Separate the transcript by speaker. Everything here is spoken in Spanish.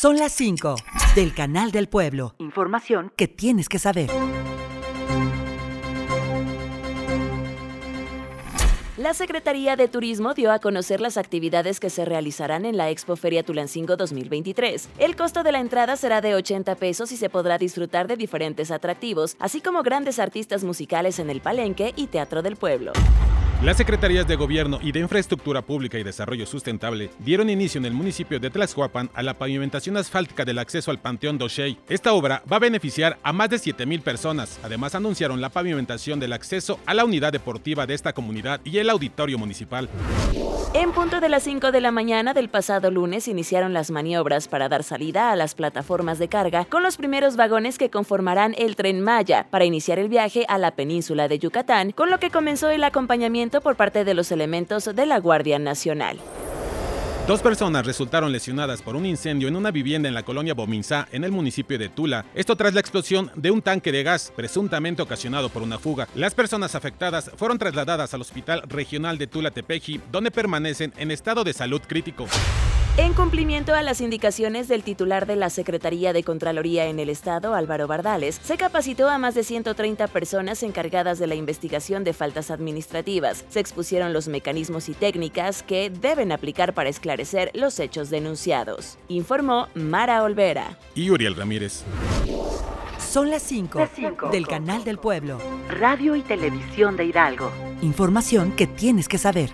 Speaker 1: Son las 5 del Canal del Pueblo. Información que tienes que saber.
Speaker 2: La Secretaría de Turismo dio a conocer las actividades que se realizarán en la Expo Feria Tulancingo 2023. El costo de la entrada será de 80 pesos y se podrá disfrutar de diferentes atractivos, así como grandes artistas musicales en el Palenque y Teatro del Pueblo.
Speaker 3: Las Secretarías de Gobierno y de Infraestructura Pública y Desarrollo Sustentable dieron inicio en el municipio de Tlaxcuapan a la pavimentación asfáltica del acceso al Panteón Doshey. Esta obra va a beneficiar a más de 7.000 personas. Además, anunciaron la pavimentación del acceso a la unidad deportiva de esta comunidad y el auditorio municipal.
Speaker 2: En punto de las 5 de la mañana del pasado lunes iniciaron las maniobras para dar salida a las plataformas de carga con los primeros vagones que conformarán el tren Maya para iniciar el viaje a la península de Yucatán, con lo que comenzó el acompañamiento por parte de los elementos de la Guardia Nacional.
Speaker 3: Dos personas resultaron lesionadas por un incendio en una vivienda en la colonia Bominzá, en el municipio de Tula. Esto tras la explosión de un tanque de gas, presuntamente ocasionado por una fuga. Las personas afectadas fueron trasladadas al Hospital Regional de Tula Tepeji, donde permanecen en estado de salud crítico.
Speaker 2: En cumplimiento a las indicaciones del titular de la Secretaría de Contraloría en el Estado, Álvaro Bardales, se capacitó a más de 130 personas encargadas de la investigación de faltas administrativas. Se expusieron los mecanismos y técnicas que deben aplicar para esclarecer los hechos denunciados. Informó Mara Olvera.
Speaker 3: Y Uriel Ramírez.
Speaker 1: Son las 5 del Canal del Pueblo.
Speaker 4: Radio y Televisión de Hidalgo.
Speaker 1: Información que tienes que saber.